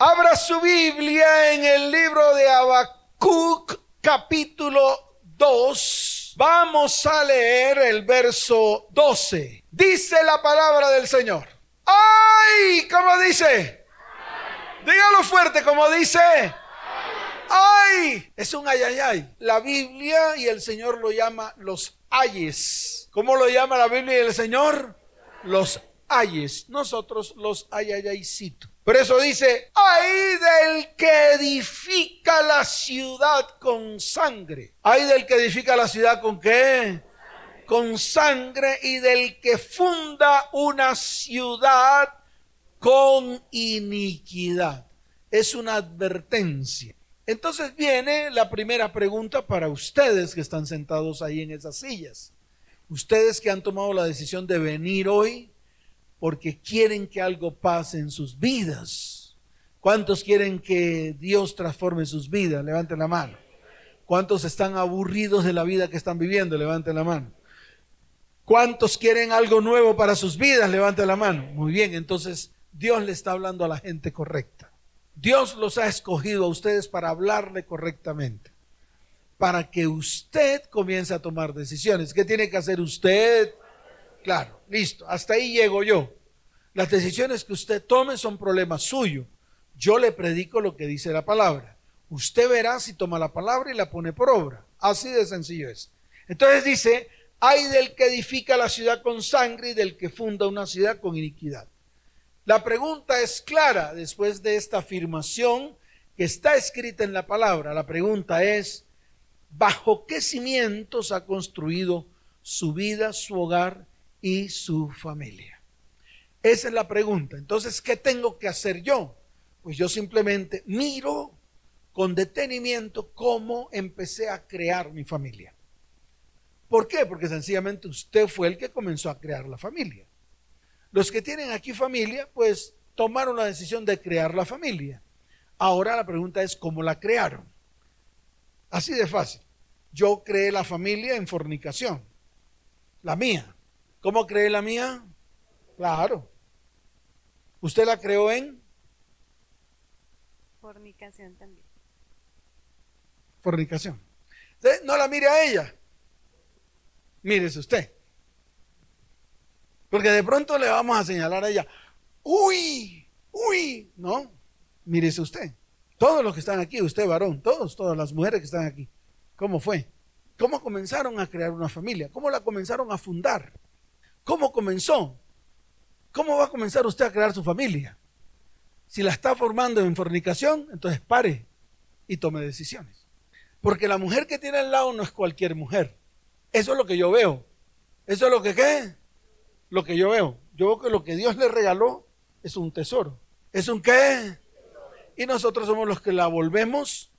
Abra su Biblia en el libro de Habacuc, capítulo 2. Vamos a leer el verso 12. Dice la palabra del Señor. ¡Ay! ¿Cómo dice? Dígalo fuerte, como dice. ¡Ay! Es un ayayay. La Biblia y el Señor lo llama los ayes. ¿Cómo lo llama la Biblia y el Señor? Los ayes. Nosotros los ayayaycitos. Por eso dice, ay del que edifica la ciudad con sangre. Ay del que edifica la ciudad con qué? Con sangre y del que funda una ciudad con iniquidad. Es una advertencia. Entonces viene la primera pregunta para ustedes que están sentados ahí en esas sillas. Ustedes que han tomado la decisión de venir hoy porque quieren que algo pase en sus vidas. ¿Cuántos quieren que Dios transforme sus vidas? Levanten la mano. ¿Cuántos están aburridos de la vida que están viviendo? Levanten la mano. ¿Cuántos quieren algo nuevo para sus vidas? Levanten la mano. Muy bien, entonces Dios le está hablando a la gente correcta. Dios los ha escogido a ustedes para hablarle correctamente. Para que usted comience a tomar decisiones. ¿Qué tiene que hacer usted? Claro, listo, hasta ahí llego yo. Las decisiones que usted tome son problema suyo. Yo le predico lo que dice la palabra. Usted verá si toma la palabra y la pone por obra. Así de sencillo es. Entonces dice, hay del que edifica la ciudad con sangre y del que funda una ciudad con iniquidad. La pregunta es clara después de esta afirmación que está escrita en la palabra. La pregunta es, ¿bajo qué cimientos ha construido su vida, su hogar y su familia? Esa es la pregunta. Entonces, ¿qué tengo que hacer yo? Pues yo simplemente miro con detenimiento cómo empecé a crear mi familia. ¿Por qué? Porque sencillamente usted fue el que comenzó a crear la familia. Los que tienen aquí familia, pues tomaron la decisión de crear la familia. Ahora la pregunta es cómo la crearon. Así de fácil. Yo creé la familia en fornicación. La mía. ¿Cómo cree la mía? Claro. ¿Usted la creó en? Fornicación también. Fornicación. no la mire a ella. Mírese usted. Porque de pronto le vamos a señalar a ella, uy, uy, no, mírese usted. Todos los que están aquí, usted varón, todos, todas las mujeres que están aquí. ¿Cómo fue? ¿Cómo comenzaron a crear una familia? ¿Cómo la comenzaron a fundar? ¿Cómo comenzó? ¿Cómo va a comenzar usted a crear su familia? Si la está formando en fornicación, entonces pare y tome decisiones. Porque la mujer que tiene al lado no es cualquier mujer. Eso es lo que yo veo. Eso es lo que qué? Lo que yo veo. Yo veo que lo que Dios le regaló es un tesoro. ¿Es un qué? Y nosotros somos los que la volvemos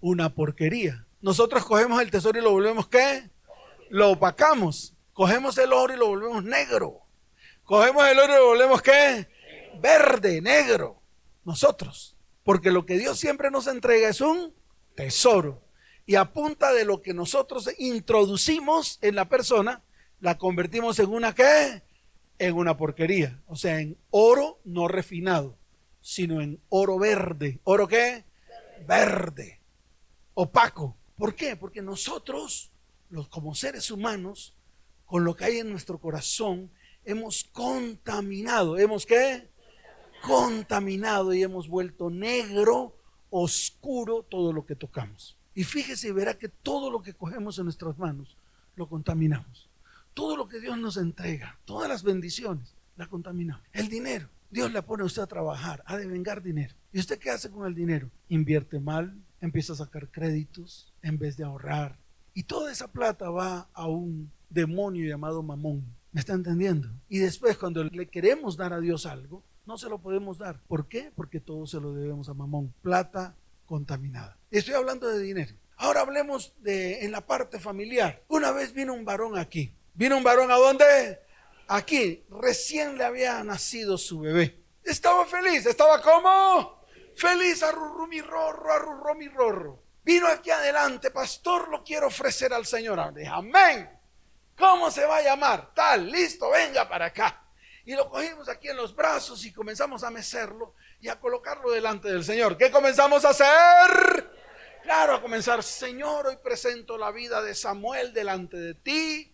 una porquería. Nosotros cogemos el tesoro y lo volvemos qué? Lo opacamos. Cogemos el oro y lo volvemos negro. Cogemos el oro y lo volvemos qué? Verde, negro. Nosotros. Porque lo que Dios siempre nos entrega es un tesoro. Y a punta de lo que nosotros introducimos en la persona, la convertimos en una qué? En una porquería. O sea, en oro no refinado, sino en oro verde. ¿Oro qué? Verde. Opaco. ¿Por qué? Porque nosotros, los, como seres humanos, con lo que hay en nuestro corazón, hemos contaminado. ¿Hemos qué? Contaminado y hemos vuelto negro, oscuro todo lo que tocamos. Y fíjese y verá que todo lo que cogemos en nuestras manos lo contaminamos. Todo lo que Dios nos entrega, todas las bendiciones, la contaminamos. El dinero, Dios le pone a usted a trabajar, a devengar dinero. ¿Y usted qué hace con el dinero? Invierte mal, empieza a sacar créditos en vez de ahorrar. Y toda esa plata va a un demonio llamado mamón. ¿Me está entendiendo? Y después cuando le queremos dar a Dios algo, no se lo podemos dar. ¿Por qué? Porque todo se lo debemos a mamón. Plata contaminada. Estoy hablando de dinero. Ahora hablemos de en la parte familiar. Una vez vino un varón aquí. ¿Vino un varón a dónde? Aquí. Recién le había nacido su bebé. Estaba feliz. ¿Estaba como? Feliz. Arrurru mi Vino aquí adelante. Pastor, lo quiero ofrecer al Señor. Amén. ¿Cómo se va a llamar? Tal, listo, venga para acá. Y lo cogimos aquí en los brazos y comenzamos a mecerlo. y a colocarlo delante del Señor. ¿Qué comenzamos a hacer? Claro, a comenzar, Señor, hoy presento la vida de Samuel delante de ti.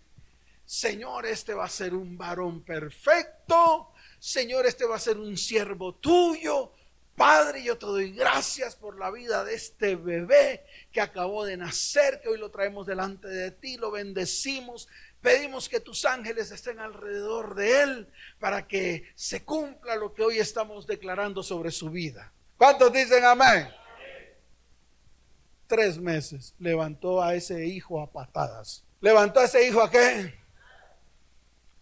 Señor, este va a ser un varón perfecto. Señor, este va a ser un siervo tuyo. Padre, yo te doy gracias por la vida de este bebé que acabó de nacer, que hoy lo traemos delante de ti, lo bendecimos. Pedimos que tus ángeles estén alrededor de él para que se cumpla lo que hoy estamos declarando sobre su vida. ¿Cuántos dicen amén? Tres meses levantó a ese hijo a patadas. ¿Levantó a ese hijo a qué?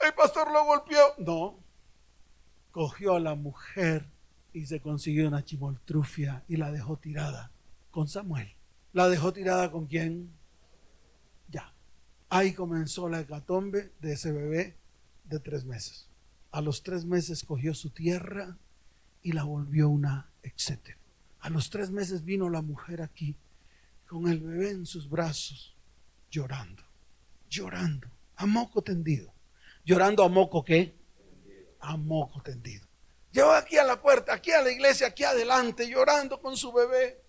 El pastor lo golpeó. No. Cogió a la mujer y se consiguió una chimoltrufia y la dejó tirada con Samuel. ¿La dejó tirada con quién? Ya. Ahí comenzó la hecatombe de ese bebé de tres meses. A los tres meses cogió su tierra y la volvió una etcétera. A los tres meses vino la mujer aquí con el bebé en sus brazos, llorando, llorando, a moco tendido. ¿Llorando a moco qué? A moco tendido. Llegó aquí a la puerta, aquí a la iglesia, aquí adelante, llorando con su bebé.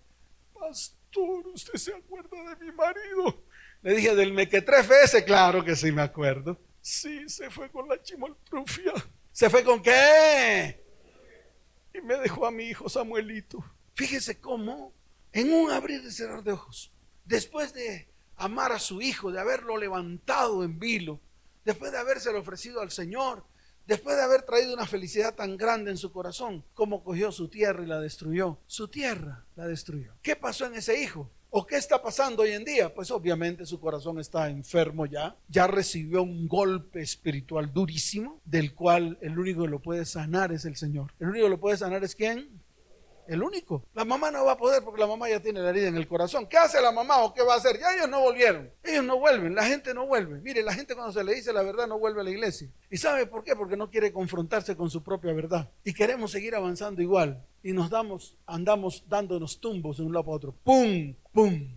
Pastor, ¿usted se acuerda de mi marido? Le dije, del mequetrefe ese, claro que sí me acuerdo. Sí, se fue con la chimoltrufia. ¿Se fue con qué? Y me dejó a mi hijo Samuelito. Fíjese cómo, en un abrir y cerrar de ojos, después de amar a su hijo, de haberlo levantado en vilo, después de habérselo ofrecido al Señor, después de haber traído una felicidad tan grande en su corazón, como cogió su tierra y la destruyó. Su tierra la destruyó. ¿Qué pasó en ese hijo? ¿O qué está pasando hoy en día? Pues obviamente su corazón está enfermo ya, ya recibió un golpe espiritual durísimo, del cual el único que lo puede sanar es el Señor. El único que lo puede sanar es quién? El único. La mamá no va a poder porque la mamá ya tiene la herida en el corazón. ¿Qué hace la mamá o qué va a hacer? Ya ellos no volvieron. Ellos no vuelven, la gente no vuelve. Mire, la gente cuando se le dice la verdad no vuelve a la iglesia. ¿Y sabe por qué? Porque no quiere confrontarse con su propia verdad. Y queremos seguir avanzando igual. Y nos damos, andamos dándonos tumbos de un lado para otro. ¡Pum! ¡Pum!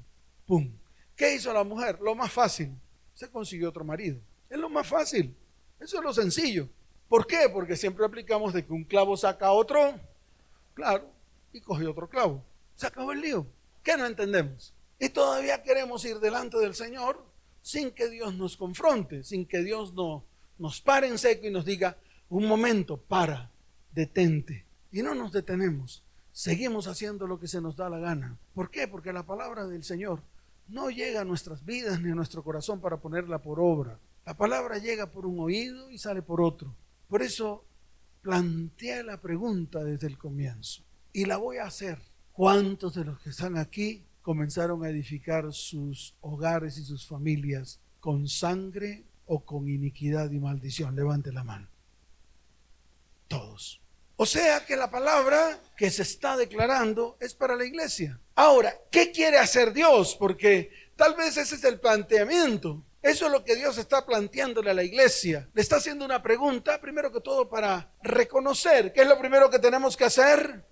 ¡Pum! ¿Qué hizo la mujer? Lo más fácil. Se consiguió otro marido. Es lo más fácil. Eso es lo sencillo. ¿Por qué? Porque siempre aplicamos de que un clavo saca a otro. Claro, y cogió otro clavo. Se acabó el lío. ¿Qué no entendemos? Y todavía queremos ir delante del Señor sin que Dios nos confronte, sin que Dios no, nos pare en seco y nos diga, un momento, para, detente. Y no nos detenemos. Seguimos haciendo lo que se nos da la gana. ¿Por qué? Porque la palabra del Señor no llega a nuestras vidas ni a nuestro corazón para ponerla por obra. La palabra llega por un oído y sale por otro. Por eso plantea la pregunta desde el comienzo. Y la voy a hacer. ¿Cuántos de los que están aquí comenzaron a edificar sus hogares y sus familias con sangre o con iniquidad y maldición? Levante la mano. Todos. O sea que la palabra que se está declarando es para la iglesia. Ahora, ¿qué quiere hacer Dios? Porque tal vez ese es el planteamiento. Eso es lo que Dios está planteándole a la iglesia. Le está haciendo una pregunta, primero que todo, para reconocer. ¿Qué es lo primero que tenemos que hacer?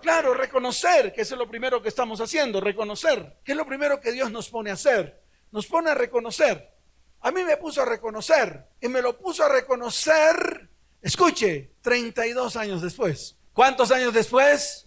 Claro, reconocer, que es lo primero que estamos haciendo, reconocer. ¿Qué es lo primero que Dios nos pone a hacer? Nos pone a reconocer. A mí me puso a reconocer y me lo puso a reconocer, escuche, 32 años después. ¿Cuántos años después?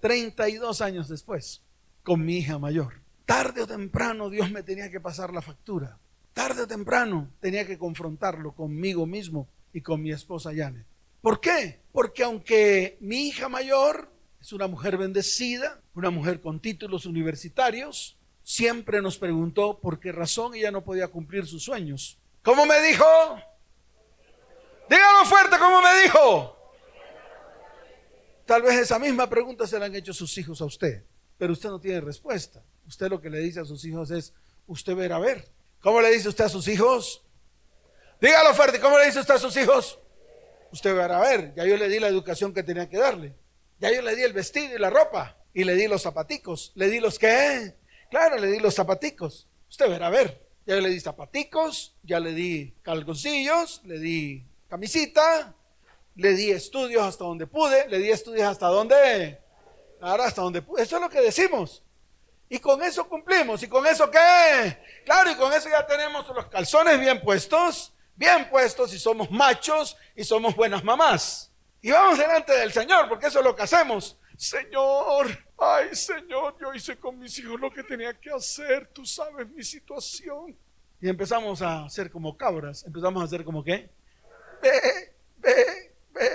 32 años después, con mi hija mayor. Tarde o temprano Dios me tenía que pasar la factura. Tarde o temprano tenía que confrontarlo conmigo mismo y con mi esposa Janet. ¿Por qué? Porque aunque mi hija mayor es una mujer bendecida, una mujer con títulos universitarios, siempre nos preguntó por qué razón ella no podía cumplir sus sueños. ¿Cómo me dijo? Dígalo fuerte, ¿cómo me dijo? Tal vez esa misma pregunta se la han hecho sus hijos a usted, pero usted no tiene respuesta. Usted lo que le dice a sus hijos es, usted verá a ver. ¿Cómo le dice usted a sus hijos? Dígalo fuerte, ¿cómo le dice usted a sus hijos? Usted va a ver, ya yo le di la educación que tenía que darle. Ya yo le di el vestido y la ropa. Y le di los zapaticos. ¿Le di los qué? Claro, le di los zapaticos. Usted verá a ver. Ya le di zapaticos, ya le di calzoncillos, le di camisita, le di estudios hasta donde pude, le di estudios hasta donde, ahora hasta donde pude. Eso es lo que decimos. Y con eso cumplimos. ¿Y con eso qué? Claro, y con eso ya tenemos los calzones bien puestos, bien puestos y somos machos y somos buenas mamás. Y vamos delante del Señor, porque eso es lo que hacemos. Señor, ay Señor, yo hice con mis hijos lo que tenía que hacer, tú sabes mi situación. Y empezamos a hacer como cabras, empezamos a hacer como qué? Ve, ve, ve.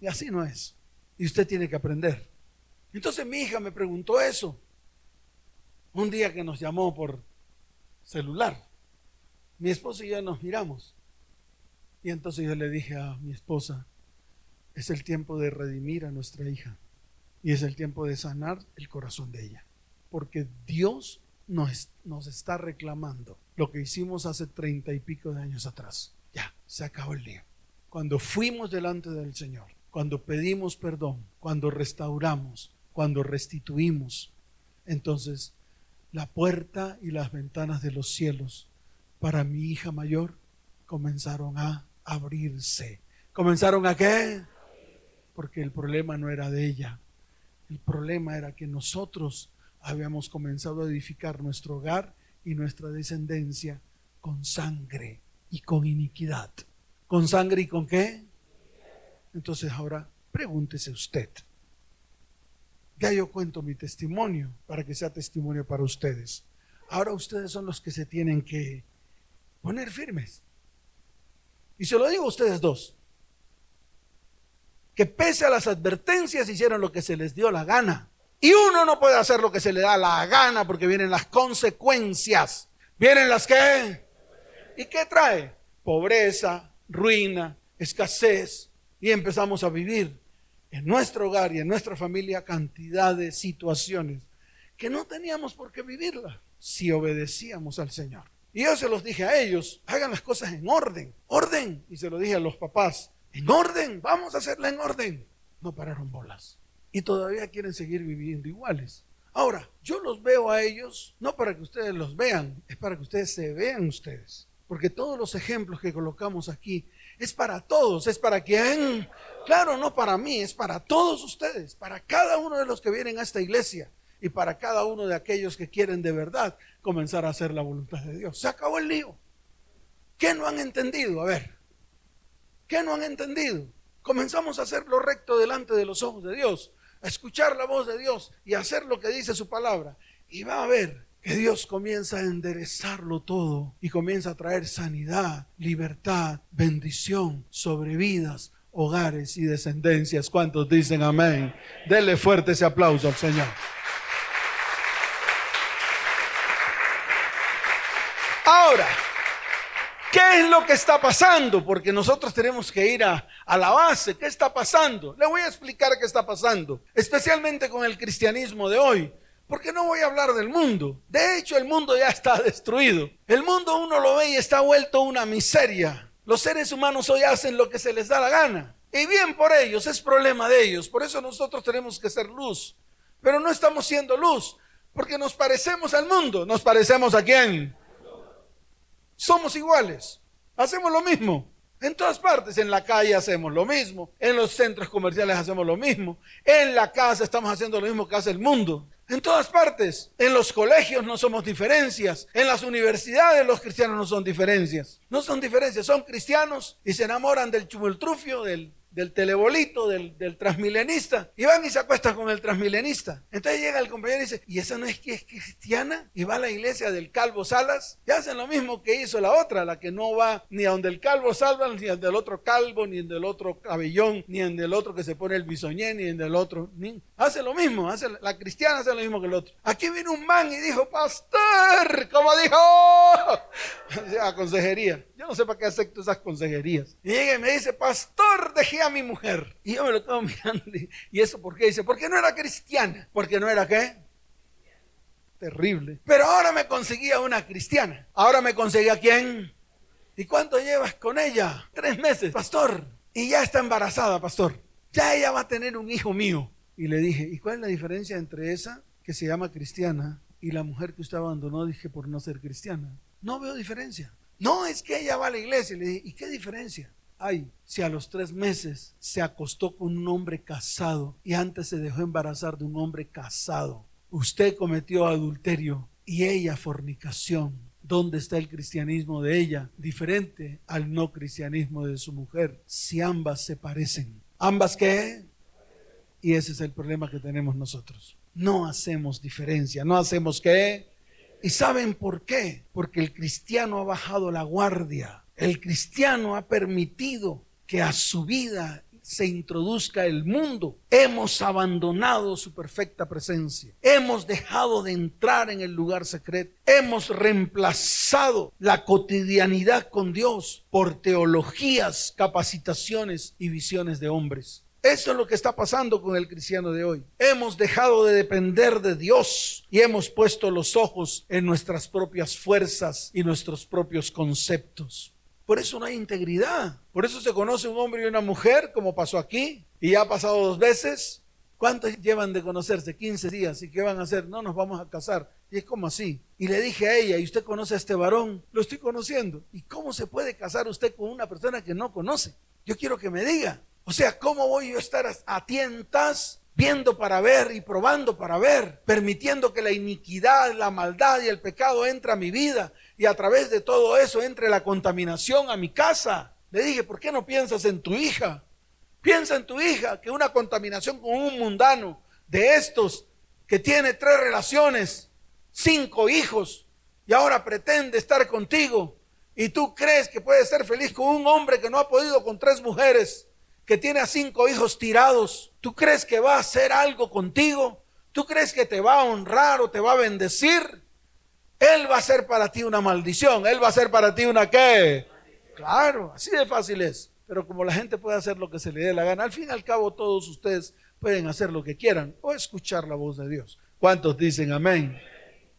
Y así no es. Y usted tiene que aprender. Entonces mi hija me preguntó eso. Un día que nos llamó por celular. Mi esposa y yo nos miramos. Y entonces yo le dije a mi esposa, es el tiempo de redimir a nuestra hija. Y es el tiempo de sanar el corazón de ella. Porque Dios nos, nos está reclamando lo que hicimos hace treinta y pico de años atrás. Ya, se acabó el día. Cuando fuimos delante del Señor, cuando pedimos perdón, cuando restauramos, cuando restituimos, entonces la puerta y las ventanas de los cielos para mi hija mayor comenzaron a abrirse. ¿Comenzaron a qué? Porque el problema no era de ella. El problema era que nosotros habíamos comenzado a edificar nuestro hogar y nuestra descendencia con sangre y con iniquidad. ¿Con sangre y con qué? Entonces ahora pregúntese usted. Ya yo cuento mi testimonio para que sea testimonio para ustedes. Ahora ustedes son los que se tienen que poner firmes. Y se lo digo a ustedes dos. Que pese a las advertencias hicieron lo que se les dio la gana. Y uno no puede hacer lo que se le da la gana porque vienen las consecuencias. ¿Vienen las qué? ¿Y qué trae? Pobreza, ruina, escasez. Y empezamos a vivir en nuestro hogar y en nuestra familia cantidad de situaciones que no teníamos por qué vivirlas si obedecíamos al Señor. Y yo se los dije a ellos, hagan las cosas en orden, orden. Y se lo dije a los papás, en orden, vamos a hacerla en orden. No pararon bolas. Y todavía quieren seguir viviendo iguales. Ahora, yo los veo a ellos, no para que ustedes los vean, es para que ustedes se vean ustedes. Porque todos los ejemplos que colocamos aquí es para todos, es para quien, claro, no para mí, es para todos ustedes, para cada uno de los que vienen a esta iglesia y para cada uno de aquellos que quieren de verdad comenzar a hacer la voluntad de Dios. Se acabó el lío. ¿Qué no han entendido? A ver, ¿qué no han entendido? Comenzamos a hacer lo recto delante de los ojos de Dios, a escuchar la voz de Dios y a hacer lo que dice su palabra. Y va a ver que Dios comienza a enderezarlo todo y comienza a traer sanidad, libertad, bendición sobre vidas, hogares y descendencias. ¿Cuántos dicen amén? Denle fuerte ese aplauso al Señor. Ahora, ¿qué es lo que está pasando? Porque nosotros tenemos que ir a, a, la base. ¿Qué está pasando? Le voy a explicar qué está pasando, especialmente con el cristianismo de hoy. Porque no voy a hablar del mundo. De hecho, el mundo ya está destruido. El mundo uno lo ve y está vuelto una miseria. Los seres humanos hoy hacen lo que se les da la gana. Y bien por ellos, es problema de ellos. Por eso nosotros tenemos que ser luz. Pero no estamos siendo luz, porque nos parecemos al mundo. ¿Nos parecemos a quién? Somos iguales. Hacemos lo mismo. En todas partes, en la calle hacemos lo mismo, en los centros comerciales hacemos lo mismo, en la casa estamos haciendo lo mismo que hace el mundo. En todas partes. En los colegios no somos diferencias. En las universidades los cristianos no son diferencias. No son diferencias. Son cristianos y se enamoran del chumultrufio, del del telebolito, del, del, transmilenista, y van y se acuestan con el transmilenista. Entonces llega el compañero y dice, ¿y esa no es que es cristiana? Y va a la iglesia del Calvo Salas, y hacen lo mismo que hizo la otra, la que no va ni a donde el Calvo Salas, ni al del otro Calvo, ni en del otro Cabellón, ni en del otro que se pone el bisoñé, ni en del otro. Ni... Hace lo mismo, hace, la cristiana hace lo mismo que el otro. Aquí vino un man y dijo, pastor, como dijo, a consejería. Yo no sé para qué acepto esas consejerías. Y llega y me dice, pastor, dejé a mi mujer. Y yo me lo quedo mirando. ¿Y eso por qué? Dice, porque no era cristiana. Porque no era qué? Terrible. Pero ahora me conseguía una cristiana. Ahora me conseguía quién? ¿Y cuánto llevas con ella? Tres meses, pastor. Y ya está embarazada, pastor. Ya ella va a tener un hijo mío. Y le dije, ¿y cuál es la diferencia entre esa que se llama cristiana y la mujer que usted abandonó, dije, por no ser cristiana? No veo diferencia. No, es que ella va a la iglesia. Le dije, ¿y qué diferencia? Hay si a los tres meses se acostó con un hombre casado y antes se dejó embarazar de un hombre casado? Usted cometió adulterio y ella fornicación. ¿Dónde está el cristianismo de ella? Diferente al no cristianismo de su mujer. Si ambas se parecen, Ambas qué? Y ese es el problema que tenemos nosotros. No hacemos diferencia, no hacemos qué. ¿Y saben por qué? Porque el cristiano ha bajado la guardia. El cristiano ha permitido que a su vida se introduzca el mundo. Hemos abandonado su perfecta presencia. Hemos dejado de entrar en el lugar secreto. Hemos reemplazado la cotidianidad con Dios por teologías, capacitaciones y visiones de hombres. Eso es lo que está pasando con el cristiano de hoy. Hemos dejado de depender de Dios y hemos puesto los ojos en nuestras propias fuerzas y nuestros propios conceptos. Por eso no hay integridad. Por eso se conoce un hombre y una mujer, como pasó aquí, y ya ha pasado dos veces. ¿Cuántos llevan de conocerse? 15 días. ¿Y qué van a hacer? No, nos vamos a casar. Y es como así. Y le dije a ella, ¿y usted conoce a este varón? Lo estoy conociendo. ¿Y cómo se puede casar usted con una persona que no conoce? Yo quiero que me diga. O sea, ¿cómo voy yo a estar a tientas viendo para ver y probando para ver, permitiendo que la iniquidad, la maldad y el pecado entre a mi vida y a través de todo eso entre la contaminación a mi casa. Le dije, ¿por qué no piensas en tu hija? Piensa en tu hija, que una contaminación con un mundano de estos que tiene tres relaciones, cinco hijos, y ahora pretende estar contigo, y tú crees que puedes ser feliz con un hombre que no ha podido con tres mujeres, que tiene a cinco hijos tirados, ¿tú crees que va a hacer algo contigo? ¿Tú crees que te va a honrar o te va a bendecir? Él va a ser para ti una maldición. Él va a ser para ti una qué. Claro, así de fácil es. Pero como la gente puede hacer lo que se le dé la gana, al fin y al cabo todos ustedes pueden hacer lo que quieran o escuchar la voz de Dios. ¿Cuántos dicen amén?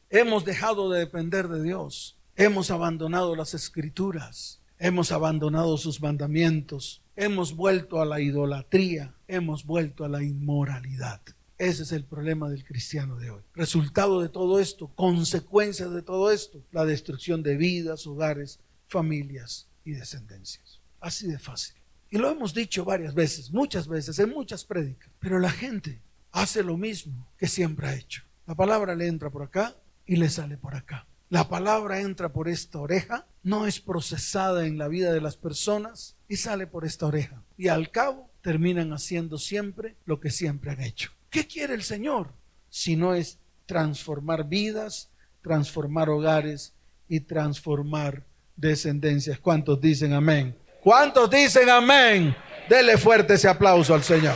Hemos dejado de depender de Dios. Hemos abandonado las escrituras. Hemos abandonado sus mandamientos. Hemos vuelto a la idolatría. Hemos vuelto a la inmoralidad. Ese es el problema del cristiano de hoy. Resultado de todo esto, consecuencia de todo esto, la destrucción de vidas, hogares, familias y descendencias. Así de fácil. Y lo hemos dicho varias veces, muchas veces, en muchas prédicas. Pero la gente hace lo mismo que siempre ha hecho. La palabra le entra por acá y le sale por acá. La palabra entra por esta oreja, no es procesada en la vida de las personas y sale por esta oreja. Y al cabo terminan haciendo siempre lo que siempre han hecho. ¿Qué quiere el Señor? Si no es transformar vidas, transformar hogares y transformar descendencias. ¿Cuántos dicen amén? ¿Cuántos dicen amén? Dele fuerte ese aplauso al Señor.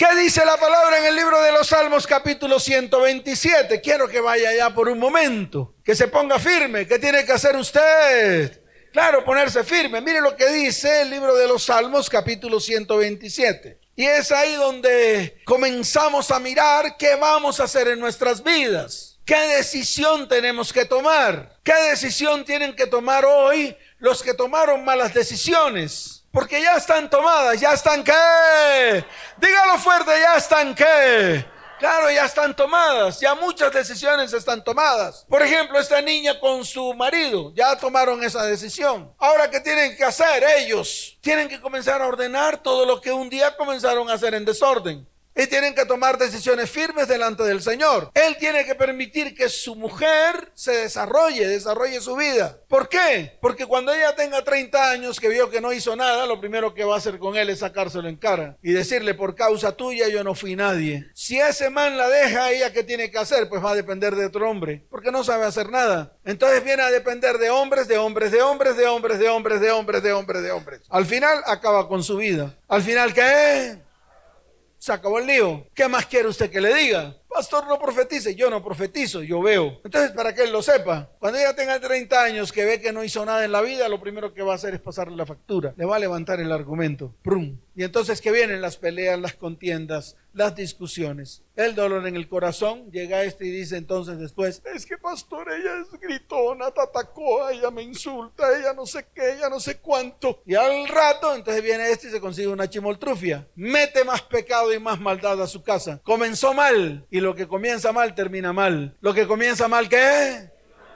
¿Qué dice la palabra en el libro de los Salmos capítulo 127? Quiero que vaya allá por un momento, que se ponga firme. ¿Qué tiene que hacer usted? Claro, ponerse firme. Mire lo que dice el libro de los Salmos, capítulo 127. Y es ahí donde comenzamos a mirar qué vamos a hacer en nuestras vidas. ¿Qué decisión tenemos que tomar? ¿Qué decisión tienen que tomar hoy los que tomaron malas decisiones? Porque ya están tomadas, ya están qué. Dígalo fuerte, ya están qué Claro, ya están tomadas, ya muchas decisiones están tomadas. Por ejemplo, esta niña con su marido, ya tomaron esa decisión. Ahora, ¿qué tienen que hacer ellos? Tienen que comenzar a ordenar todo lo que un día comenzaron a hacer en desorden y tienen que tomar decisiones firmes delante del Señor. Él tiene que permitir que su mujer se desarrolle, desarrolle su vida. ¿Por qué? Porque cuando ella tenga 30 años que vio que no hizo nada, lo primero que va a hacer con él es sacárselo en cara y decirle, por causa tuya yo no fui nadie. Si ese man la deja, ella qué tiene que hacer? Pues va a depender de otro hombre, porque no sabe hacer nada. Entonces viene a depender de hombres, de hombres, de hombres, de hombres, de hombres, de hombres, de hombres, de hombres. Al final acaba con su vida. Al final, ¿qué? Se acabó el lío. ¿Qué más quiere usted que le diga? Pastor, no profetice. Yo no profetizo, yo veo. Entonces, para que él lo sepa, cuando ella tenga 30 años que ve que no hizo nada en la vida, lo primero que va a hacer es pasarle la factura. Le va a levantar el argumento. Prum. Y entonces que vienen las peleas, las contiendas, las discusiones, el dolor en el corazón, llega este y dice entonces después, es que pastor, ella es gritona, te atacó, ella me insulta, ella no sé qué, ella no sé cuánto. Y al rato entonces viene este y se consigue una chimoltrufia, mete más pecado y más maldad a su casa. Comenzó mal lo que comienza mal termina mal. Lo que comienza mal, ¿qué?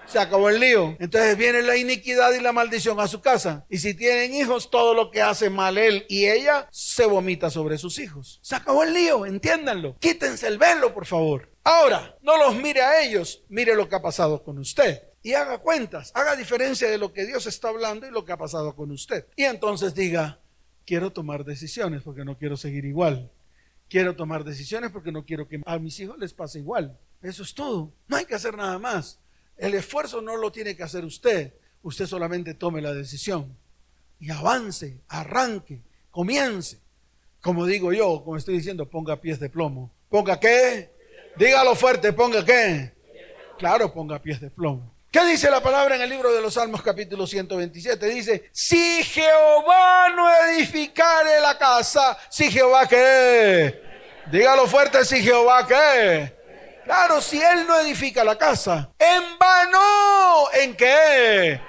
se acabó el lío. Entonces viene la iniquidad y la maldición a su casa. Y si tienen hijos, todo lo que hace mal él y ella se vomita sobre sus hijos. Se acabó el lío, entiéndanlo. Quítense el velo, por favor. Ahora, no los mire a ellos, mire lo que ha pasado con usted. y haga cuentas, haga diferencia de lo que Dios está hablando y lo que ha pasado con usted. Y entonces diga, quiero tomar decisiones porque no quiero seguir igual. Quiero tomar decisiones porque no quiero que a mis hijos les pase igual. Eso es todo. No hay que hacer nada más. El esfuerzo no lo tiene que hacer usted. Usted solamente tome la decisión y avance, arranque, comience. Como digo yo, como estoy diciendo, ponga pies de plomo. ¿Ponga qué? Dígalo fuerte, ponga qué. Claro, ponga pies de plomo. ¿Qué dice la palabra en el libro de los Salmos capítulo 127? Dice, si Jehová no edificare la casa, si Jehová qué. Dígalo fuerte, si Jehová qué. Claro, si Él no edifica la casa, en vano, ¿en qué?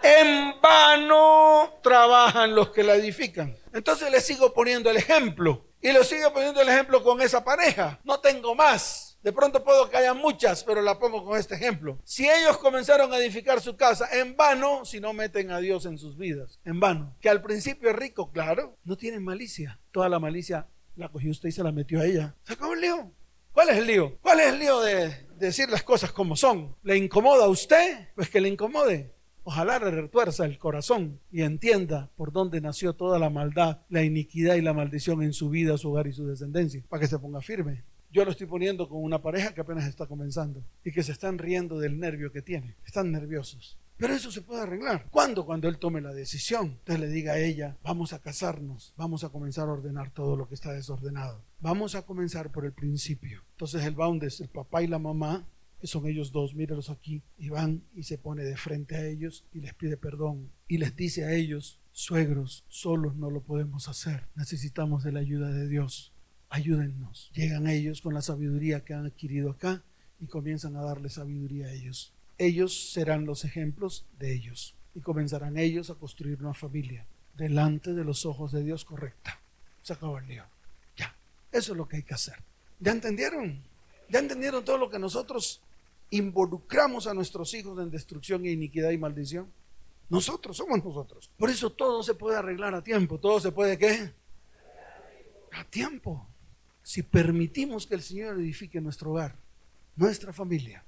En vano trabajan los que la edifican. Entonces le sigo poniendo el ejemplo. Y le sigo poniendo el ejemplo con esa pareja. No tengo más. De pronto puedo que haya muchas, pero la pongo con este ejemplo. Si ellos comenzaron a edificar su casa en vano, si no meten a Dios en sus vidas, en vano. Que al principio es rico, claro, no tienen malicia. Toda la malicia la cogió usted y se la metió a ella. Se acabó el lío. ¿Cuál es el lío? ¿Cuál es el lío de decir las cosas como son? ¿Le incomoda a usted? Pues que le incomode. Ojalá le retuerza el corazón y entienda por dónde nació toda la maldad, la iniquidad y la maldición en su vida, su hogar y su descendencia, para que se ponga firme. Yo lo estoy poniendo con una pareja que apenas está comenzando y que se están riendo del nervio que tiene. Están nerviosos. Pero eso se puede arreglar. ¿Cuándo? Cuando él tome la decisión. Entonces le diga a ella, vamos a casarnos, vamos a comenzar a ordenar todo lo que está desordenado. Vamos a comenzar por el principio. Entonces el va es el papá y la mamá, que son ellos dos, mírelos aquí, y van y se pone de frente a ellos y les pide perdón. Y les dice a ellos, suegros, solos no lo podemos hacer. Necesitamos de la ayuda de Dios ayúdennos. Llegan ellos con la sabiduría que han adquirido acá y comienzan a darle sabiduría a ellos. Ellos serán los ejemplos de ellos y comenzarán ellos a construir una familia delante de los ojos de Dios correcta. Se acabó el lío. Ya, eso es lo que hay que hacer. ¿Ya entendieron? ¿Ya entendieron todo lo que nosotros involucramos a nuestros hijos en destrucción, e iniquidad y maldición? Nosotros somos nosotros. Por eso todo se puede arreglar a tiempo. Todo se puede qué? A tiempo si permitimos que el Señor edifique nuestro hogar, nuestra familia.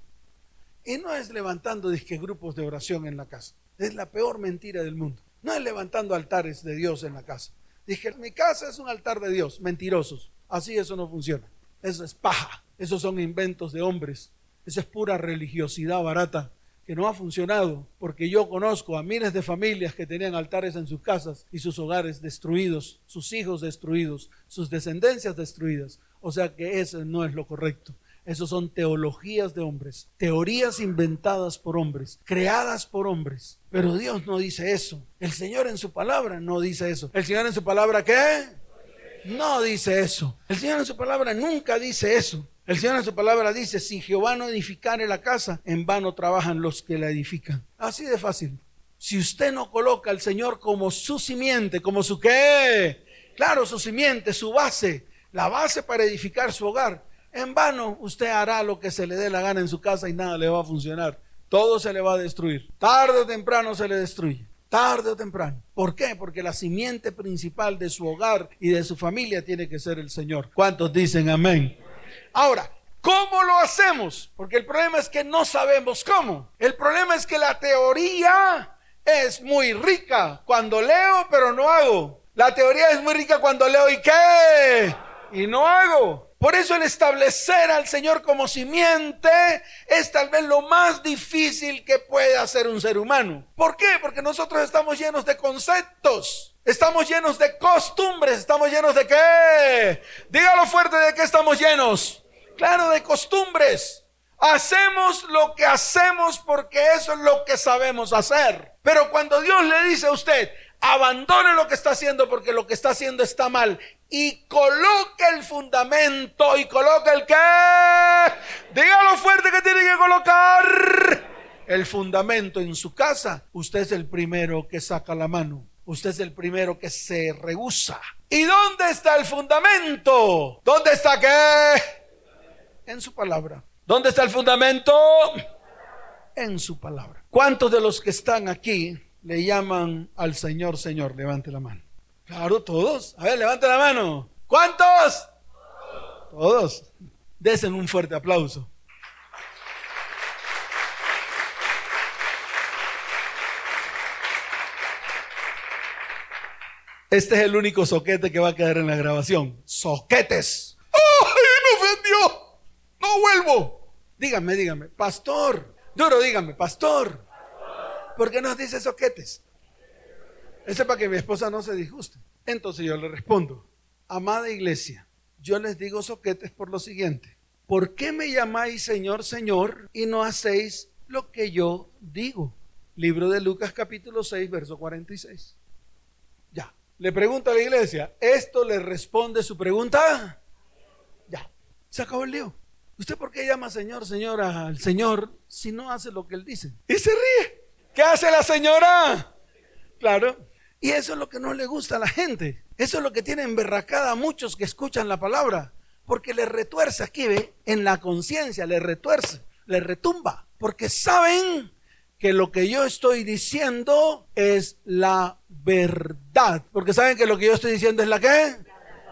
Y no es levantando grupos de oración en la casa. Es la peor mentira del mundo. No es levantando altares de Dios en la casa. Dije, mi casa es un altar de Dios. Mentirosos. Así eso no funciona. Eso es paja. Esos son inventos de hombres. Esa es pura religiosidad barata que no ha funcionado, porque yo conozco a miles de familias que tenían altares en sus casas y sus hogares destruidos, sus hijos destruidos, sus descendencias destruidas. O sea que eso no es lo correcto. Esos son teologías de hombres, teorías inventadas por hombres, creadas por hombres. Pero Dios no dice eso. El Señor en su palabra no dice eso. ¿El Señor en su palabra qué? No dice eso. El Señor en su palabra nunca dice eso. El Señor en su palabra dice, si Jehová no edificare la casa, en vano trabajan los que la edifican. Así de fácil. Si usted no coloca al Señor como su simiente, como su qué, claro, su simiente, su base, la base para edificar su hogar, en vano usted hará lo que se le dé la gana en su casa y nada le va a funcionar. Todo se le va a destruir. Tarde o temprano se le destruye. Tarde o temprano. ¿Por qué? Porque la simiente principal de su hogar y de su familia tiene que ser el Señor. ¿Cuántos dicen amén? Ahora, ¿cómo lo hacemos? Porque el problema es que no sabemos cómo. El problema es que la teoría es muy rica cuando leo, pero no hago. La teoría es muy rica cuando leo y qué? Y no hago. Por eso el establecer al Señor como simiente es tal vez lo más difícil que puede hacer un ser humano. ¿Por qué? Porque nosotros estamos llenos de conceptos. Estamos llenos de costumbres, estamos llenos de qué? Dígalo fuerte de qué estamos llenos. Claro, de costumbres. Hacemos lo que hacemos porque eso es lo que sabemos hacer. Pero cuando Dios le dice a usted, abandone lo que está haciendo porque lo que está haciendo está mal y coloque el fundamento y coloque el qué. Dígalo fuerte que tiene que colocar el fundamento en su casa. Usted es el primero que saca la mano. Usted es el primero que se rehúsa. ¿Y dónde está el fundamento? ¿Dónde está qué? En su palabra. ¿Dónde está el fundamento? En su palabra. ¿Cuántos de los que están aquí le llaman al Señor, Señor? Levante la mano. Claro, todos. A ver, levante la mano. ¿Cuántos? Todos. Desen un fuerte aplauso. Este es el único soquete que va a quedar en la grabación. Soquetes. ¡Ay, me ofendió! No vuelvo. Dígame, dígame, pastor. Duro, dígame, pastor. ¿Por qué nos dice soquetes? Ese es para que mi esposa no se disguste. Entonces yo le respondo, amada iglesia, yo les digo soquetes por lo siguiente. ¿Por qué me llamáis Señor, Señor y no hacéis lo que yo digo? Libro de Lucas capítulo 6, verso 46. Ya. Le pregunta a la iglesia, ¿esto le responde su pregunta? Ya. Se acabó el lío. ¿Usted por qué llama Señor, Señora al Señor si no hace lo que Él dice? Y se ríe. ¿Qué hace la señora? Claro. Y eso es lo que no le gusta a la gente. Eso es lo que tiene emberracada a muchos que escuchan la palabra. Porque le retuerce aquí, ¿ve? En la conciencia, le retuerce, le retumba. Porque saben que lo que yo estoy diciendo es la verdad. Porque saben que lo que yo estoy diciendo es la que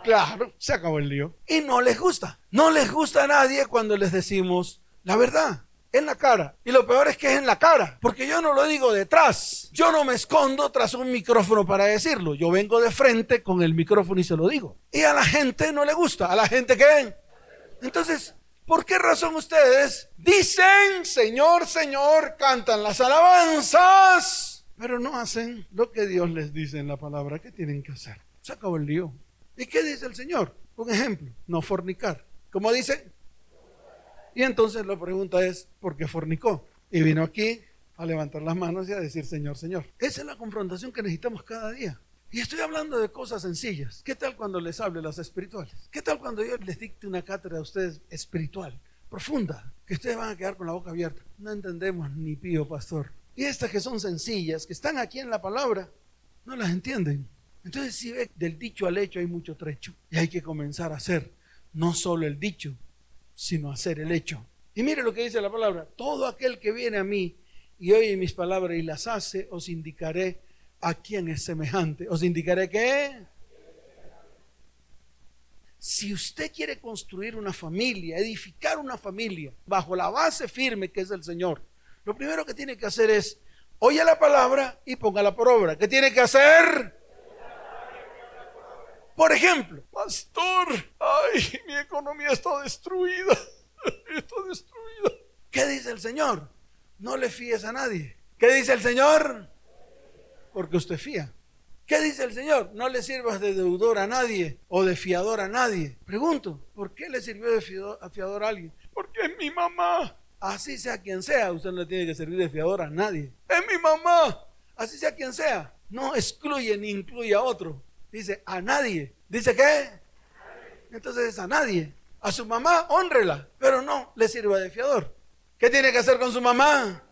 Claro, se acabó el lío. Y no les gusta. No les gusta a nadie cuando les decimos la verdad. En la cara. Y lo peor es que es en la cara. Porque yo no lo digo detrás. Yo no me escondo tras un micrófono para decirlo. Yo vengo de frente con el micrófono y se lo digo. Y a la gente no le gusta. ¿A la gente qué? Entonces, ¿por qué razón ustedes dicen, Señor, Señor, cantan las alabanzas, pero no hacen lo que Dios les dice en la palabra que tienen que hacer? Se acabó el lío. ¿Y qué dice el Señor? Un ejemplo, no fornicar. ¿Cómo dice? Y entonces la pregunta es, ¿por qué fornicó? Y vino aquí a levantar las manos y a decir, Señor, Señor. Esa es la confrontación que necesitamos cada día. Y estoy hablando de cosas sencillas. ¿Qué tal cuando les hable las espirituales? ¿Qué tal cuando yo les dicte una cátedra a ustedes espiritual, profunda, que ustedes van a quedar con la boca abierta? No entendemos ni pío, pastor. Y estas que son sencillas, que están aquí en la palabra, no las entienden. Entonces, si ve, del dicho al hecho hay mucho trecho. Y hay que comenzar a hacer no solo el dicho, sino hacer el hecho. Y mire lo que dice la palabra. Todo aquel que viene a mí y oye mis palabras y las hace, os indicaré a quién es semejante. Os indicaré que... Si usted quiere construir una familia, edificar una familia bajo la base firme que es el Señor, lo primero que tiene que hacer es oye la palabra y póngala por obra. ¿Qué tiene que hacer? Por ejemplo, pastor, ay, mi economía está destruida, está destruida. ¿Qué dice el Señor? No le fíes a nadie. ¿Qué dice el Señor? Porque usted fía. ¿Qué dice el Señor? No le sirvas de deudor a nadie o de fiador a nadie. Pregunto, ¿por qué le sirvió de fiador, a alguien? Porque es mi mamá. Así sea quien sea, usted no le tiene que servir de fiador a nadie. Es mi mamá. Así sea quien sea. No excluye ni incluye a otro. Dice, a nadie. ¿Dice qué? Entonces a nadie. A su mamá, honrela, pero no le sirva de fiador. ¿Qué tiene que hacer con su mamá?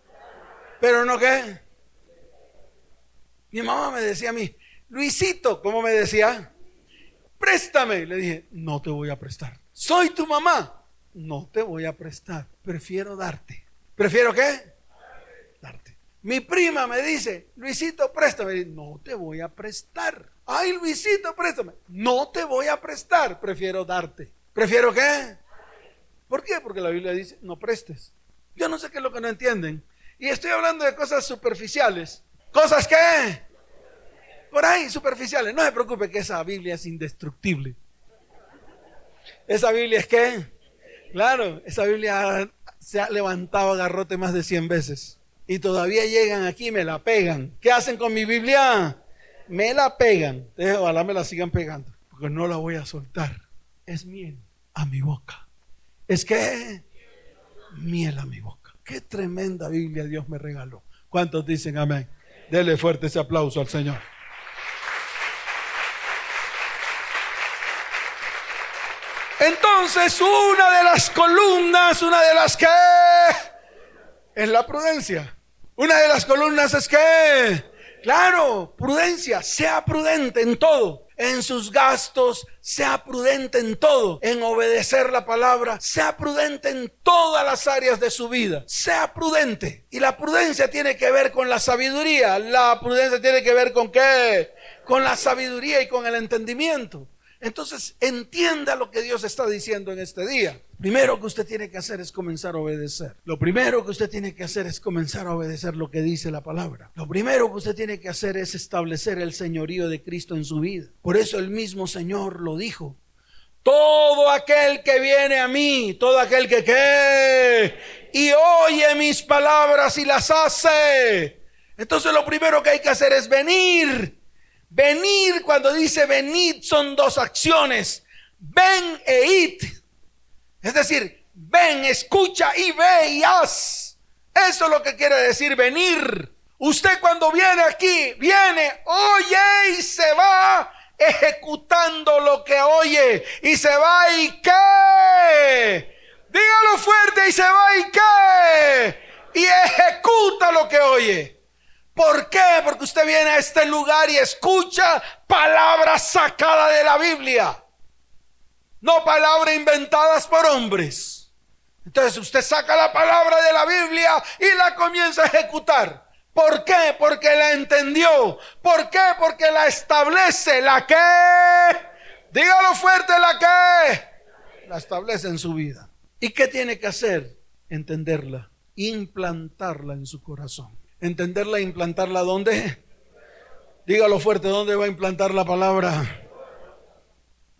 Pero no qué. Mi mamá me decía a mí, Luisito, ¿cómo me decía? Préstame. Le dije, no te voy a prestar. Soy tu mamá. No te voy a prestar. Prefiero darte. ¿Prefiero qué? Darte. Mi prima me dice, Luisito, préstame. No te voy a prestar. Ay, Luisito, préstame. No te voy a prestar, prefiero darte. ¿Prefiero qué? ¿Por qué? Porque la Biblia dice, no prestes. Yo no sé qué es lo que no entienden. Y estoy hablando de cosas superficiales. ¿Cosas qué? Por ahí, superficiales. No se preocupe que esa Biblia es indestructible. Esa Biblia es qué? Claro, esa Biblia se ha levantado a garrote más de 100 veces. Y todavía llegan aquí y me la pegan. ¿Qué hacen con mi Biblia? Me la pegan, ojalá me la sigan pegando, porque no la voy a soltar. Es miel a mi boca. Es que miel a mi boca. Qué tremenda Biblia Dios me regaló. ¿Cuántos dicen amén? Dele fuerte ese aplauso al Señor. Entonces, una de las columnas, una de las que es la prudencia. Una de las columnas es que Claro, prudencia, sea prudente en todo. En sus gastos, sea prudente en todo. En obedecer la palabra, sea prudente en todas las áreas de su vida. Sea prudente. Y la prudencia tiene que ver con la sabiduría. La prudencia tiene que ver con qué? Con la sabiduría y con el entendimiento. Entonces, entienda lo que Dios está diciendo en este día. Primero que usted tiene que hacer es comenzar a obedecer. Lo primero que usted tiene que hacer es comenzar a obedecer lo que dice la palabra. Lo primero que usted tiene que hacer es establecer el señorío de Cristo en su vida. Por eso el mismo Señor lo dijo. Todo aquel que viene a mí, todo aquel que que y oye mis palabras y las hace. Entonces lo primero que hay que hacer es venir. Venir, cuando dice venid, son dos acciones. Ven e id. Es decir, ven, escucha y ve y haz. Eso es lo que quiere decir venir. Usted cuando viene aquí, viene, oye y se va ejecutando lo que oye y se va y qué. Dígalo fuerte y se va y qué. Y ejecuta lo que oye. ¿Por qué? Porque usted viene a este lugar y escucha palabras sacadas de la Biblia. No palabras inventadas por hombres. Entonces usted saca la palabra de la Biblia y la comienza a ejecutar. ¿Por qué? Porque la entendió. ¿Por qué? Porque la establece. ¿La que? Dígalo fuerte, la que. La establece en su vida. ¿Y qué tiene que hacer? Entenderla. Implantarla en su corazón. Entenderla e implantarla ¿dónde? Dígalo fuerte, ¿dónde va a implantar la palabra?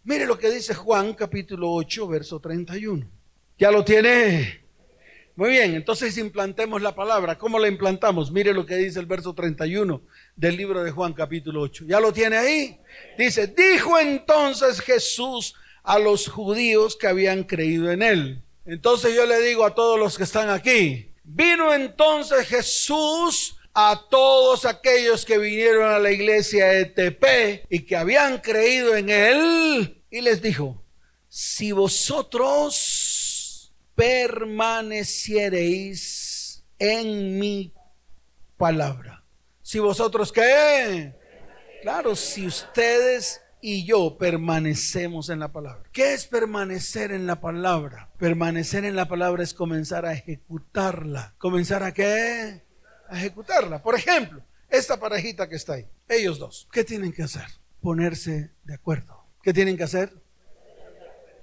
Mire lo que dice Juan capítulo 8, verso 31. ¿Ya lo tiene? Muy bien, entonces implantemos la palabra. ¿Cómo la implantamos? Mire lo que dice el verso 31 del libro de Juan capítulo 8. ¿Ya lo tiene ahí? Dice, dijo entonces Jesús a los judíos que habían creído en él. Entonces yo le digo a todos los que están aquí, vino entonces Jesús a todos aquellos que vinieron a la iglesia de Tepe y que habían creído en él y les dijo, si vosotros permaneciereis en mi palabra. Si vosotros qué? Claro, si ustedes y yo permanecemos en la palabra. ¿Qué es permanecer en la palabra? Permanecer en la palabra es comenzar a ejecutarla. ¿Comenzar a qué? A ejecutarla. Por ejemplo, esta parejita que está ahí, ellos dos, ¿qué tienen que hacer? Ponerse de acuerdo. ¿Qué tienen que hacer?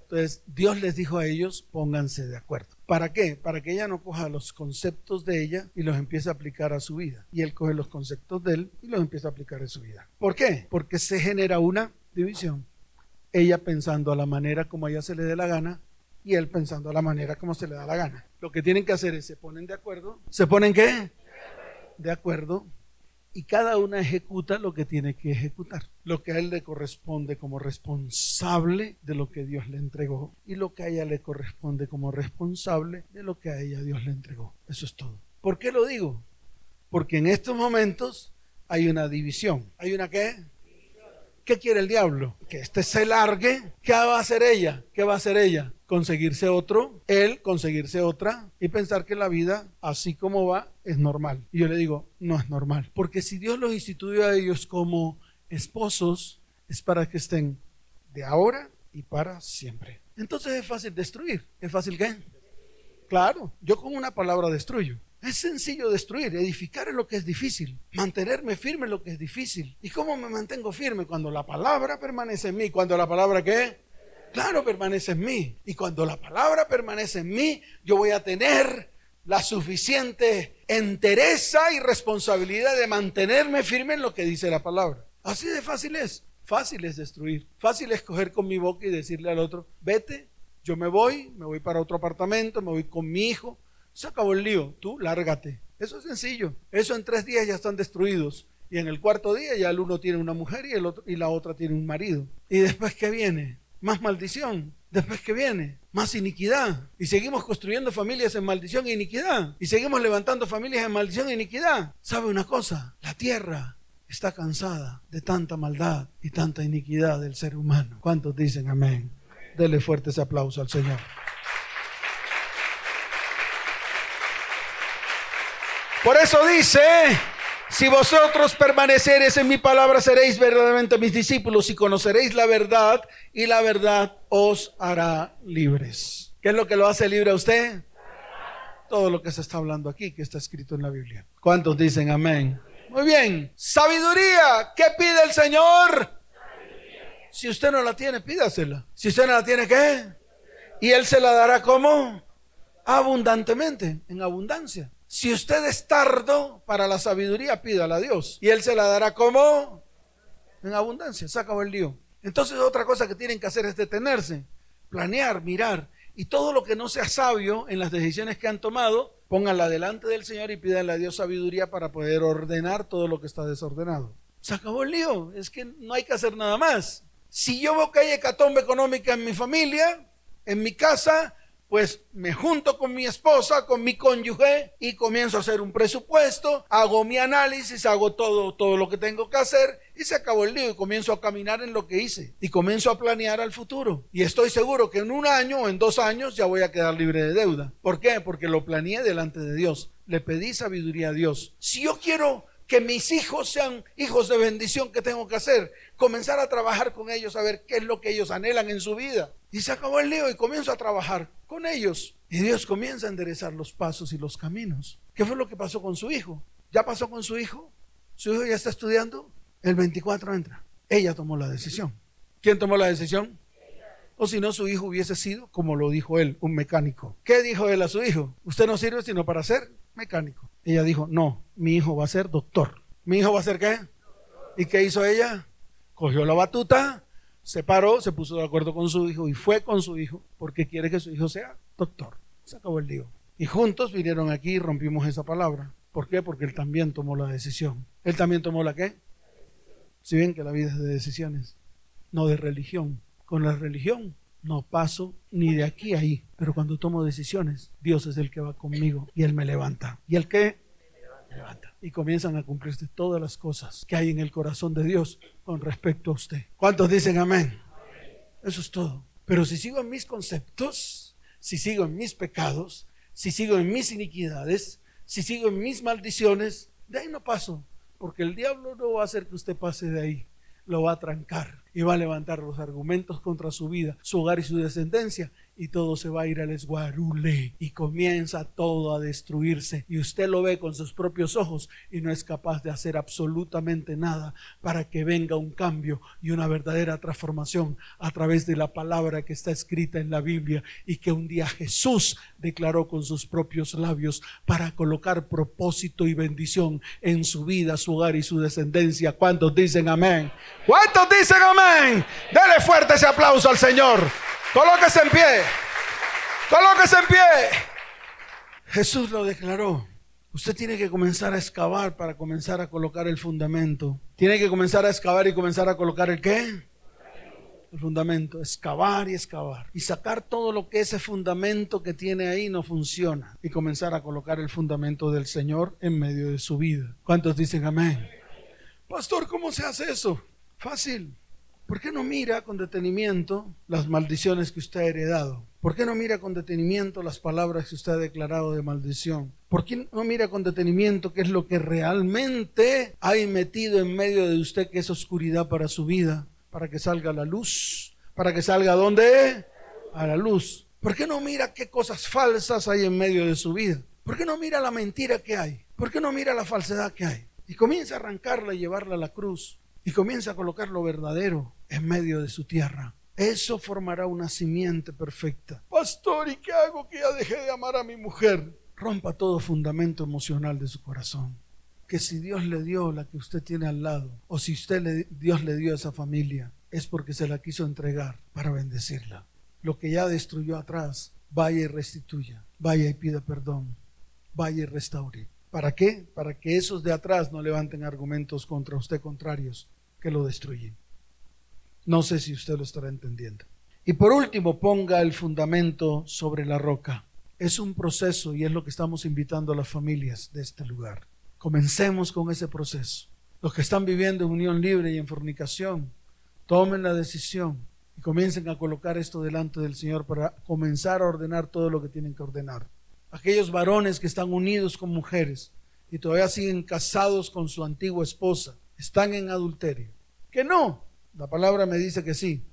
Entonces Dios les dijo a ellos, pónganse de acuerdo. ¿Para qué? Para que ella no coja los conceptos de ella y los empiece a aplicar a su vida. Y él coge los conceptos de él y los empieza a aplicar en su vida. ¿Por qué? Porque se genera una división. Ella pensando a la manera como a ella se le dé la gana y él pensando a la manera como se le da la gana. Lo que tienen que hacer es se ponen de acuerdo. ¿Se ponen qué? De acuerdo y cada una ejecuta lo que tiene que ejecutar, lo que a él le corresponde como responsable de lo que Dios le entregó y lo que a ella le corresponde como responsable de lo que a ella Dios le entregó. Eso es todo. ¿Por qué lo digo? Porque en estos momentos hay una división. ¿Hay una qué? ¿Qué quiere el diablo? Que este se largue. ¿Qué va a hacer ella? ¿Qué va a hacer ella? Conseguirse otro, él conseguirse otra y pensar que la vida, así como va, es normal. Y yo le digo, no es normal. Porque si Dios los instituyó a ellos como esposos, es para que estén de ahora y para siempre. Entonces es fácil destruir. ¿Es fácil qué? Claro, yo con una palabra destruyo. Es sencillo destruir, edificar es lo que es difícil, mantenerme firme es lo que es difícil. ¿Y cómo me mantengo firme? Cuando la palabra permanece en mí, cuando la palabra qué? Claro, permanece en mí. Y cuando la palabra permanece en mí, yo voy a tener la suficiente entereza y responsabilidad de mantenerme firme en lo que dice la palabra. Así de fácil es. Fácil es destruir. Fácil es coger con mi boca y decirle al otro, vete, yo me voy, me voy para otro apartamento, me voy con mi hijo, se acabó el lío, tú lárgate. Eso es sencillo. Eso en tres días ya están destruidos. Y en el cuarto día ya el uno tiene una mujer y, el otro, y la otra tiene un marido. Y después que viene, más maldición. Después que viene, más iniquidad. Y seguimos construyendo familias en maldición e iniquidad. Y seguimos levantando familias en maldición e iniquidad. ¿Sabe una cosa? La tierra está cansada de tanta maldad y tanta iniquidad del ser humano. ¿Cuántos dicen amén? Dele fuerte ese aplauso al Señor. Por eso dice, si vosotros permaneceréis en mi palabra, seréis verdaderamente mis discípulos y conoceréis la verdad y la verdad os hará libres. ¿Qué es lo que lo hace libre a usted? Todo lo que se está hablando aquí, que está escrito en la Biblia. ¿Cuántos dicen amén? Muy bien. Sabiduría. ¿Qué pide el Señor? Si usted no la tiene, pídasela. Si usted no la tiene, ¿qué? Y Él se la dará como abundantemente, en abundancia. Si usted es tardo para la sabiduría, pídala a Dios. Y Él se la dará como en abundancia. Se acabó el lío. Entonces otra cosa que tienen que hacer es detenerse, planear, mirar. Y todo lo que no sea sabio en las decisiones que han tomado, pónganla delante del Señor y pídanle a Dios sabiduría para poder ordenar todo lo que está desordenado. Se acabó el lío. Es que no hay que hacer nada más. Si yo veo que hay hecatombe económica en mi familia, en mi casa, pues me junto con mi esposa, con mi cónyuge y comienzo a hacer un presupuesto, hago mi análisis, hago todo, todo lo que tengo que hacer y se acabó el lío y comienzo a caminar en lo que hice y comienzo a planear al futuro. Y estoy seguro que en un año o en dos años ya voy a quedar libre de deuda. ¿Por qué? Porque lo planeé delante de Dios. Le pedí sabiduría a Dios. Si yo quiero que mis hijos sean hijos de bendición, ¿qué tengo que hacer? Comenzar a trabajar con ellos, a ver qué es lo que ellos anhelan en su vida. Y se acabó el lío y comienzo a trabajar con ellos. Y Dios comienza a enderezar los pasos y los caminos. ¿Qué fue lo que pasó con su hijo? ¿Ya pasó con su hijo? ¿Su hijo ya está estudiando? El 24 entra. Ella tomó la decisión. ¿Quién tomó la decisión? O si no, su hijo hubiese sido, como lo dijo él, un mecánico. ¿Qué dijo él a su hijo? Usted no sirve sino para ser mecánico. Ella dijo, no, mi hijo va a ser doctor. ¿Mi hijo va a ser qué? ¿Y qué hizo ella? Cogió la batuta, se paró, se puso de acuerdo con su hijo y fue con su hijo porque quiere que su hijo sea doctor. Se acabó el lío. Y juntos vinieron aquí y rompimos esa palabra. ¿Por qué? Porque él también tomó la decisión. ¿Él también tomó la qué? Si bien que la vida es de decisiones, no de religión. Con la religión no paso ni de aquí a ahí. Pero cuando tomo decisiones, Dios es el que va conmigo y Él me levanta. ¿Y el qué? levanta. Y comienzan a cumplirse todas las cosas que hay en el corazón de Dios con respecto a usted. ¿Cuántos dicen amén? Eso es todo. Pero si sigo en mis conceptos, si sigo en mis pecados, si sigo en mis iniquidades, si sigo en mis maldiciones, de ahí no paso. Porque el diablo no va a hacer que usted pase de ahí. Lo va a trancar y va a levantar los argumentos contra su vida, su hogar y su descendencia y todo se va a ir al esguarule y comienza todo a destruirse y usted lo ve con sus propios ojos y no es capaz de hacer absolutamente nada para que venga un cambio y una verdadera transformación a través de la palabra que está escrita en la Biblia y que un día Jesús declaró con sus propios labios para colocar propósito y bendición en su vida, su hogar y su descendencia. ¿Cuántos dicen amén? ¿Cuántos dicen amén? Dele fuerte ese aplauso al Señor. Colóquese en pie. Colóquese en pie. Jesús lo declaró. Usted tiene que comenzar a excavar para comenzar a colocar el fundamento. Tiene que comenzar a excavar y comenzar a colocar el qué? El fundamento, excavar y excavar. Y sacar todo lo que ese fundamento que tiene ahí no funciona. Y comenzar a colocar el fundamento del Señor en medio de su vida. ¿Cuántos dicen amén? Pastor, ¿cómo se hace eso? Fácil. ¿Por qué no mira con detenimiento las maldiciones que usted ha heredado? ¿Por qué no mira con detenimiento las palabras que usted ha declarado de maldición? ¿Por qué no mira con detenimiento qué es lo que realmente hay metido en medio de usted que es oscuridad para su vida? Para que salga la luz. ¿Para que salga dónde? A la luz. ¿Por qué no mira qué cosas falsas hay en medio de su vida? ¿Por qué no mira la mentira que hay? ¿Por qué no mira la falsedad que hay? Y comienza a arrancarla y llevarla a la cruz y comienza a colocar lo verdadero en medio de su tierra. Eso formará una simiente perfecta. Pastor, ¿y qué hago que ya dejé de amar a mi mujer? Rompa todo fundamento emocional de su corazón. Que si Dios le dio la que usted tiene al lado, o si usted le, Dios le dio a esa familia, es porque se la quiso entregar para bendecirla. Lo que ya destruyó atrás, vaya y restituya, vaya y pida perdón, vaya y restaure. ¿Para qué? Para que esos de atrás no levanten argumentos contra usted contrarios, que lo destruyen. No sé si usted lo estará entendiendo. Y por último, ponga el fundamento sobre la roca. Es un proceso y es lo que estamos invitando a las familias de este lugar. Comencemos con ese proceso. Los que están viviendo en unión libre y en fornicación, tomen la decisión y comiencen a colocar esto delante del Señor para comenzar a ordenar todo lo que tienen que ordenar. Aquellos varones que están unidos con mujeres y todavía siguen casados con su antigua esposa, están en adulterio. Que no, la palabra me dice que sí.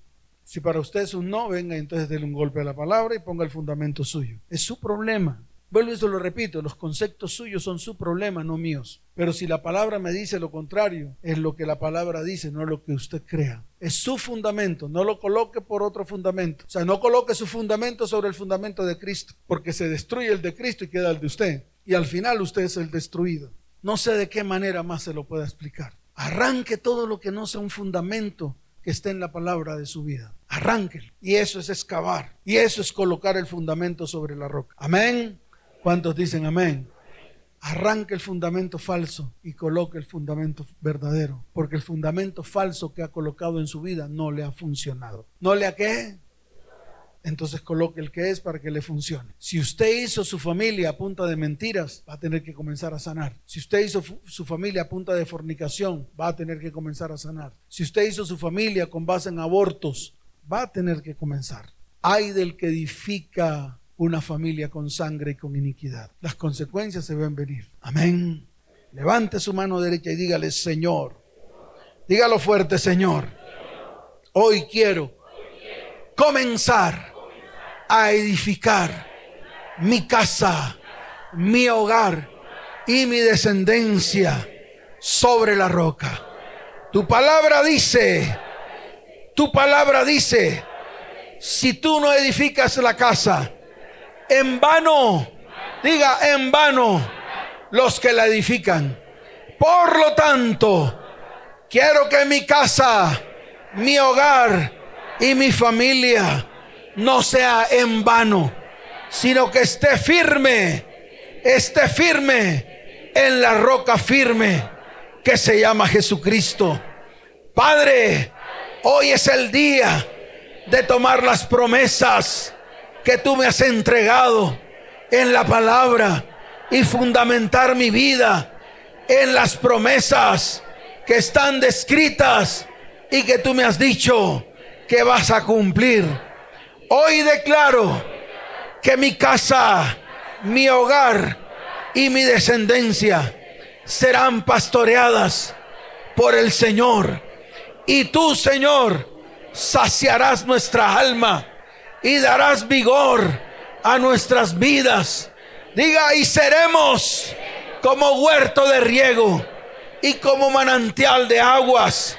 Si para usted es un no, venga entonces déle un golpe a la palabra y ponga el fundamento suyo. Es su problema. Vuelvo y se lo repito, los conceptos suyos son su problema, no míos. Pero si la palabra me dice lo contrario, es lo que la palabra dice, no lo que usted crea. Es su fundamento, no lo coloque por otro fundamento. O sea, no coloque su fundamento sobre el fundamento de Cristo, porque se destruye el de Cristo y queda el de usted. Y al final usted es el destruido. No sé de qué manera más se lo pueda explicar. Arranque todo lo que no sea un fundamento que esté en la palabra de su vida. Arránquelo. Y eso es excavar. Y eso es colocar el fundamento sobre la roca. Amén. ¿Cuántos dicen amén? Arranque el fundamento falso y coloque el fundamento verdadero. Porque el fundamento falso que ha colocado en su vida no le ha funcionado. ¿No le ha qué? Entonces coloque el que es para que le funcione. Si usted hizo su familia a punta de mentiras, va a tener que comenzar a sanar. Si usted hizo su familia a punta de fornicación, va a tener que comenzar a sanar. Si usted hizo su familia con base en abortos, va a tener que comenzar. Hay del que edifica una familia con sangre y con iniquidad. Las consecuencias se ven venir. Amén. Levante su mano derecha y dígale, Señor. Dígalo fuerte, Señor. Hoy quiero comenzar a edificar mi casa, mi hogar y mi descendencia sobre la roca. Tu palabra dice, tu palabra dice, si tú no edificas la casa, en vano, diga en vano los que la edifican. Por lo tanto, quiero que mi casa, mi hogar y mi familia no sea en vano, sino que esté firme, esté firme en la roca firme que se llama Jesucristo. Padre, hoy es el día de tomar las promesas que tú me has entregado en la palabra y fundamentar mi vida en las promesas que están descritas y que tú me has dicho que vas a cumplir. Hoy declaro que mi casa, mi hogar y mi descendencia serán pastoreadas por el Señor. Y tú, Señor, saciarás nuestra alma y darás vigor a nuestras vidas. Diga, y seremos como huerto de riego y como manantial de aguas,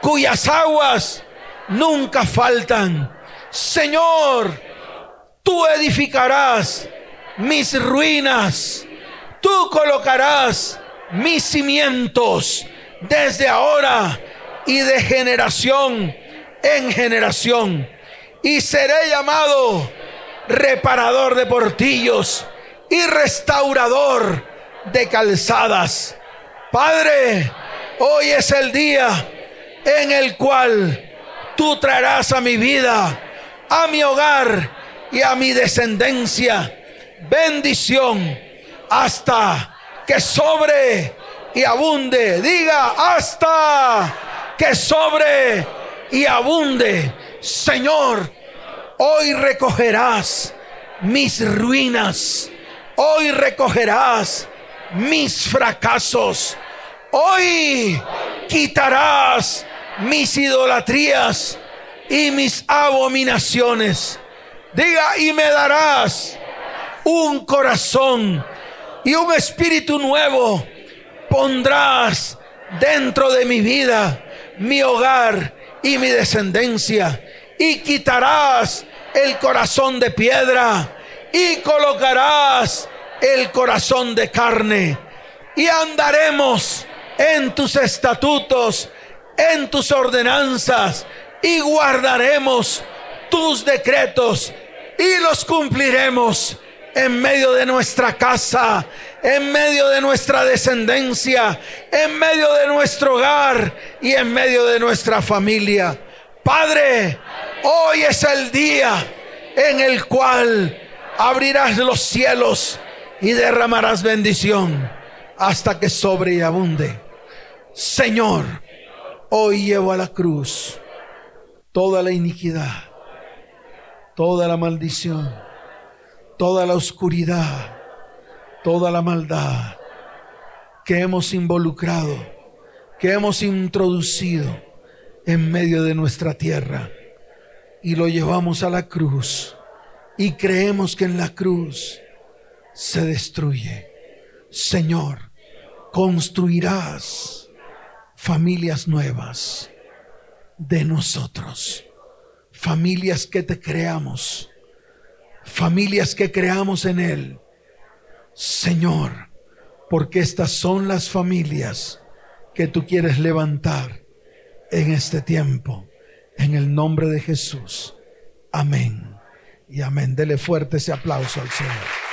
cuyas aguas nunca faltan. Señor, tú edificarás mis ruinas, tú colocarás mis cimientos desde ahora y de generación en generación. Y seré llamado reparador de portillos y restaurador de calzadas. Padre, hoy es el día en el cual tú traerás a mi vida a mi hogar y a mi descendencia bendición hasta que sobre y abunde. Diga, hasta que sobre y abunde. Señor, hoy recogerás mis ruinas. Hoy recogerás mis fracasos. Hoy quitarás mis idolatrías y mis abominaciones. Diga, y me darás un corazón y un espíritu nuevo. Pondrás dentro de mi vida, mi hogar y mi descendencia. Y quitarás el corazón de piedra y colocarás el corazón de carne. Y andaremos en tus estatutos, en tus ordenanzas y guardaremos tus decretos y los cumpliremos en medio de nuestra casa, en medio de nuestra descendencia, en medio de nuestro hogar y en medio de nuestra familia. Padre, hoy es el día en el cual abrirás los cielos y derramarás bendición hasta que sobre y abunde. Señor, hoy llevo a la cruz toda la iniquidad, toda la maldición, toda la oscuridad, toda la maldad que hemos involucrado, que hemos introducido en medio de nuestra tierra y lo llevamos a la cruz y creemos que en la cruz se destruye. Señor, construirás familias nuevas de nosotros. Familias que te creamos. Familias que creamos en Él. Señor, porque estas son las familias que tú quieres levantar en este tiempo. En el nombre de Jesús. Amén. Y amén. Dele fuerte ese aplauso al Señor.